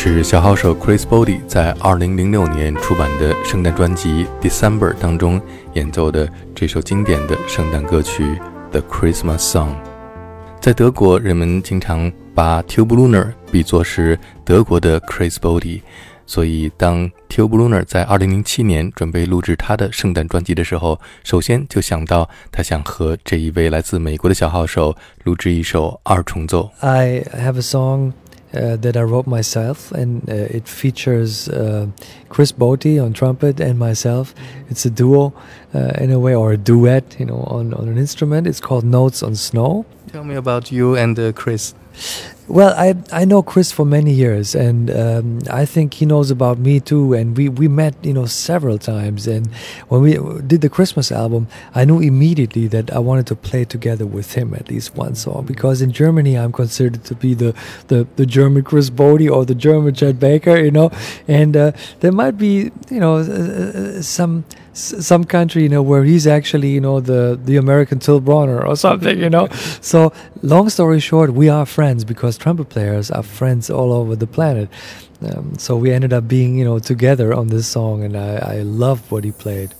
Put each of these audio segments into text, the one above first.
是小号手 Chris Body 在2006年出版的圣诞专辑《December》当中演奏的这首经典的圣诞歌曲《The Christmas Song》。在德国，人们经常把 t u b e l u n e r 比作是德国的 Chris Body，所以当 t u b e l u n e r 在2007年准备录制他的圣诞专辑的时候，首先就想到他想和这一位来自美国的小号手录制一首二重奏。I have a song uh, that I wrote myself, and uh, it features uh, Chris Botti on trumpet and myself. It's a duo uh, in a way, or a duet, you know, on, on an instrument. It's called Notes on Snow. Tell me about you and uh, Chris. Well, I I know Chris for many years, and um, I think he knows about me too. And we, we met, you know, several times. And when we did the Christmas album, I knew immediately that I wanted to play together with him at least one song because in Germany I'm considered to be the the, the German Chris Botti or the German Chet Baker, you know. And uh, there might be, you know, uh, some some country, you know, where he's actually, you know, the the American Till Brönner or something, you know. so long story short, we are friends because trumpet players are friends all over the planet. Um, so we ended up being, you know, together on this song, and I, I loved what he played.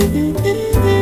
Mm-hmm.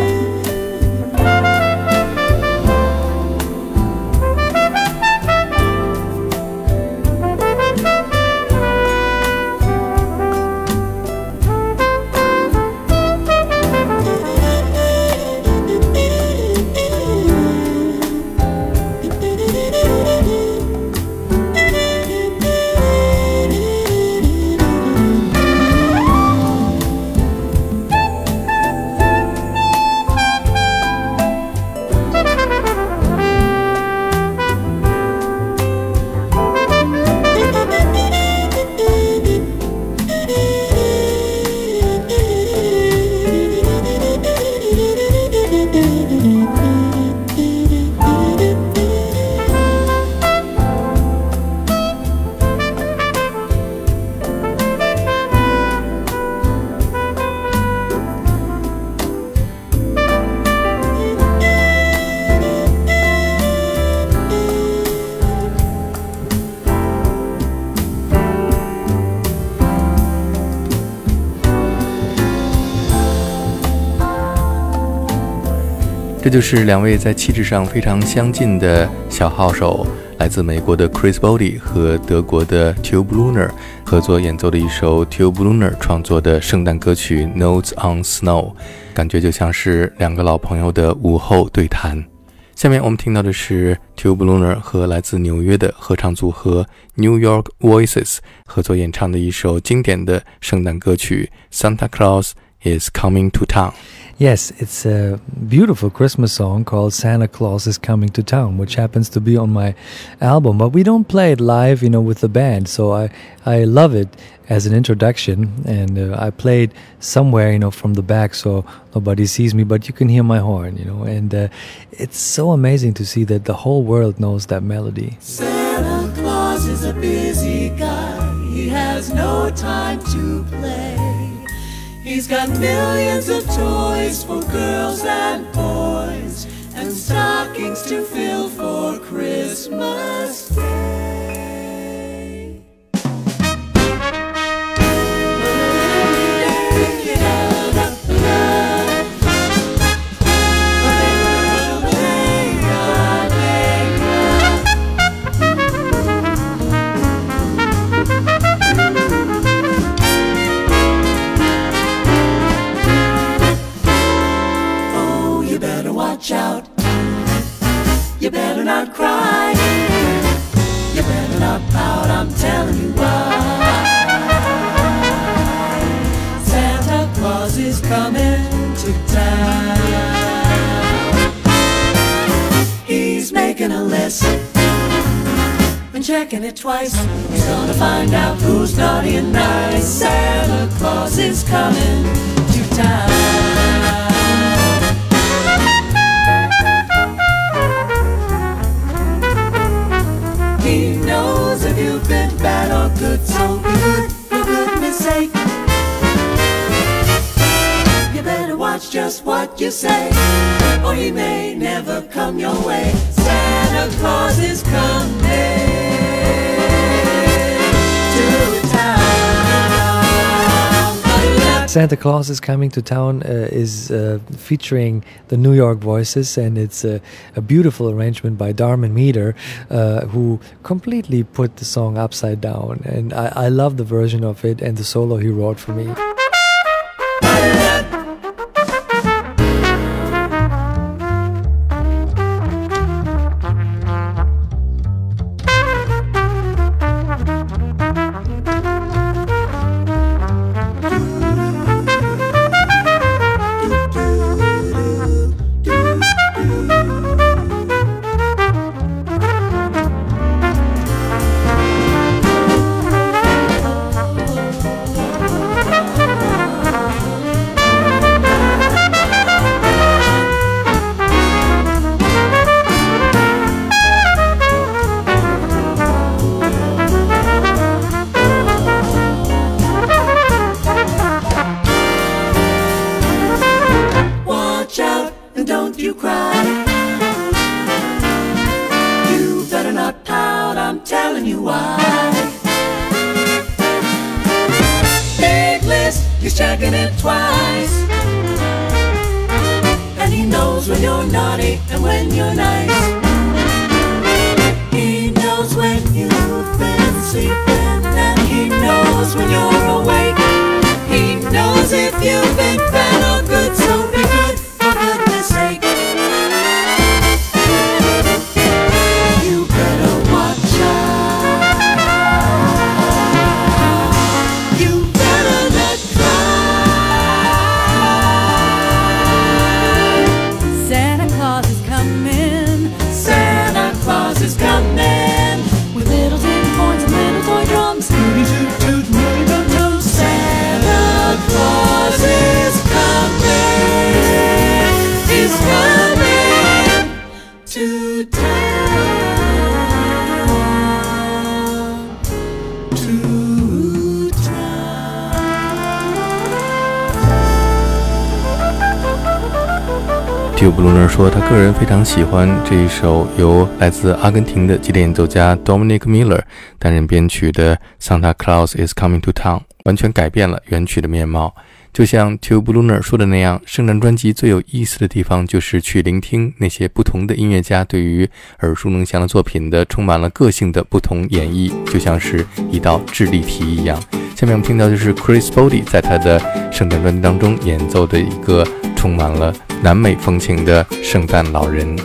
这就是两位在气质上非常相近的小号手，来自美国的 Chris Body 和德国的 Tube Lunar 合作演奏的一首 Tube Lunar 创作的圣诞歌曲 Notes on Snow，感觉就像是两个老朋友的午后对谈。下面我们听到的是 Tube Lunar 和来自纽约的合唱组合 New York Voices 合作演唱的一首经典的圣诞歌曲 Santa Claus is Coming to Town。Yes, it's a beautiful Christmas song called Santa Claus is Coming to Town, which happens to be on my album. But we don't play it live, you know, with the band. So I, I love it as an introduction. And uh, I played somewhere, you know, from the back so nobody sees me, but you can hear my horn, you know. And uh, it's so amazing to see that the whole world knows that melody. Santa Claus is a busy guy, he has no time to play. He's got millions of toys for girls and boys, and stockings to fill for Christmas Day. It twice. He's gonna find out who's naughty and nice. Santa Claus is coming to town. He knows if you've been bad or good, so be good for goodness sake. You better watch just what you say, or he may never come your way. Santa Claus is coming Santa Claus is Coming to Town uh, is uh, featuring the New York Voices, and it's a, a beautiful arrangement by Darmon Meader, uh, who completely put the song upside down. And I, I love the version of it and the solo he wrote for me. 说，他个人非常喜欢这一首由来自阿根廷的吉他演奏家 Dominic Miller 担任编曲的《Santa Claus is Coming to Town》，完全改变了原曲的面貌。就像 Two Bluner 说的那样，圣诞专辑最有意思的地方就是去聆听那些不同的音乐家对于耳熟能详的作品的充满了个性的不同演绎，就像是一道智力题一样。下面我们听到就是 Chris Body 在他的圣诞专辑当中演奏的一个充满了南美风情的圣诞老人。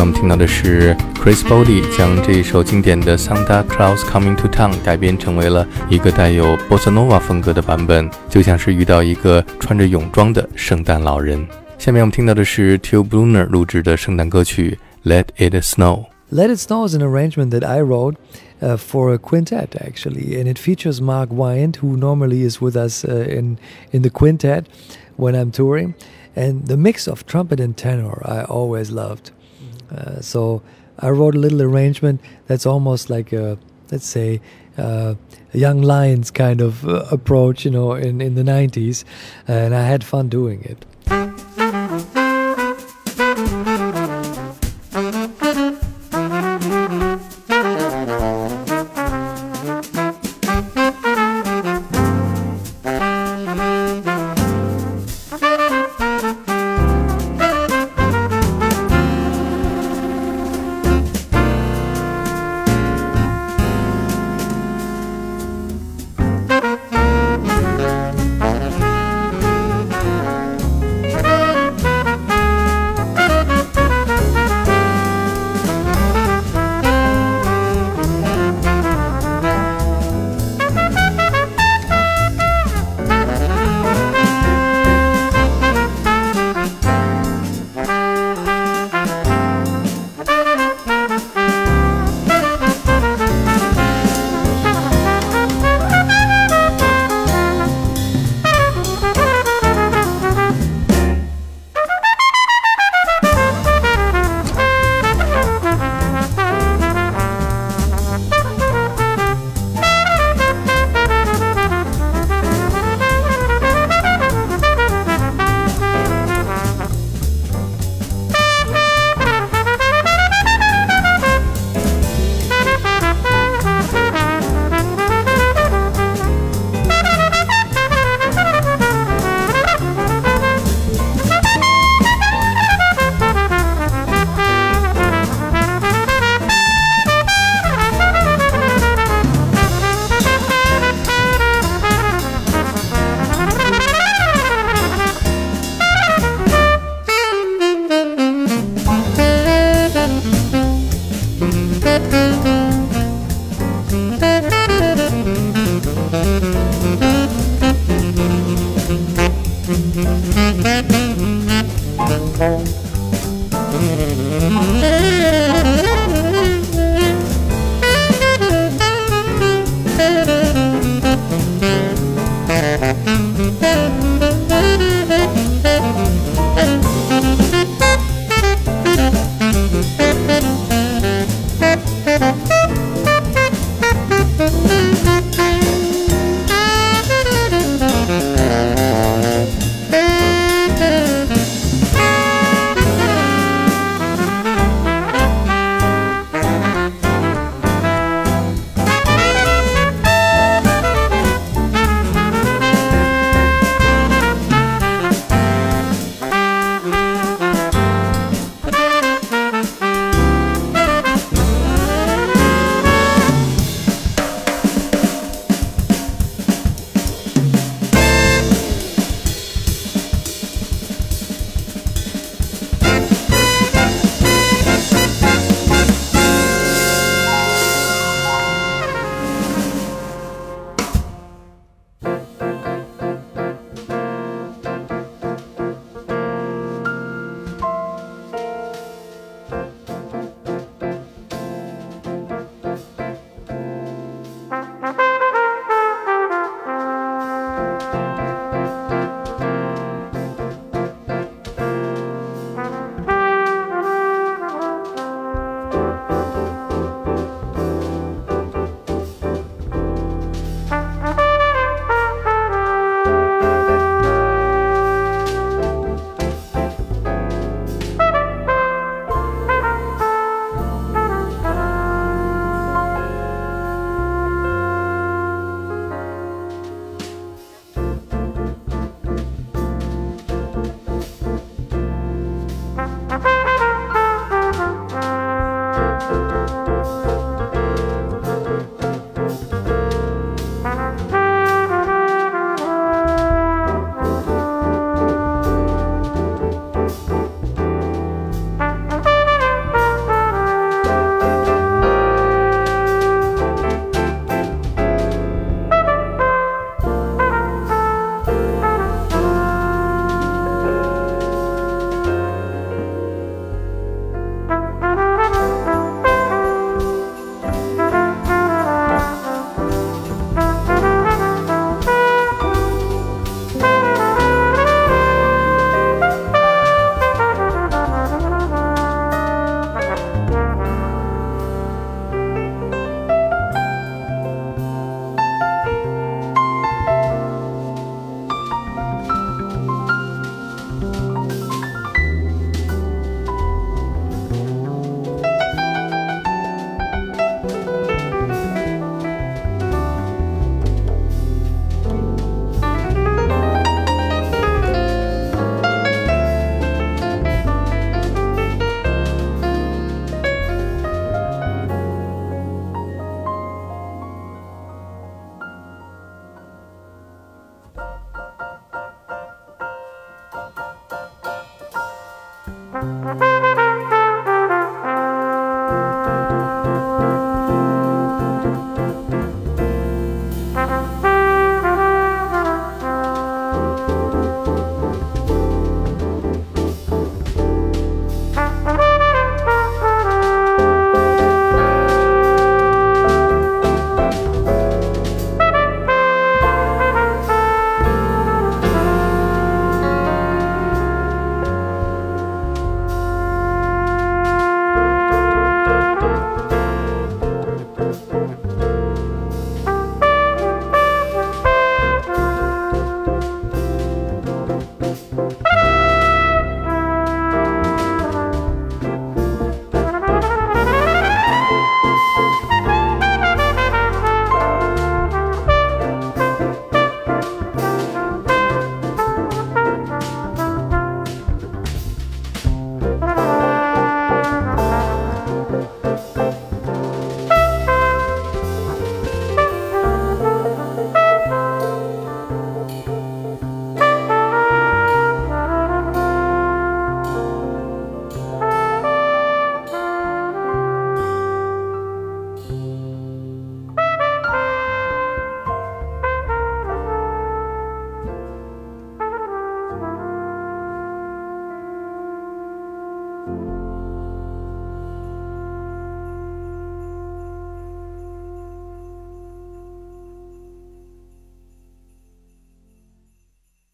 那么听到的是 Chris Botti 将这一首经典的 Santa Claus Coming to Town 改编成为了一个带有 bossa nova 风格的版本，就像是遇到一个穿着泳装的圣诞老人。下面我们听到的是 Till Brönner 录制的圣诞歌曲 Let It Snow。Let It Snow is an arrangement that I wrote uh, for a quintet actually, and it features Mark Wyand, who normally is with us uh, in in the quintet when I'm touring. And the mix of trumpet and tenor I always loved. Uh, so I wrote a little arrangement that's almost like a, let's say, uh, a young lions kind of uh, approach, you know, in, in the 90s, and I had fun doing it.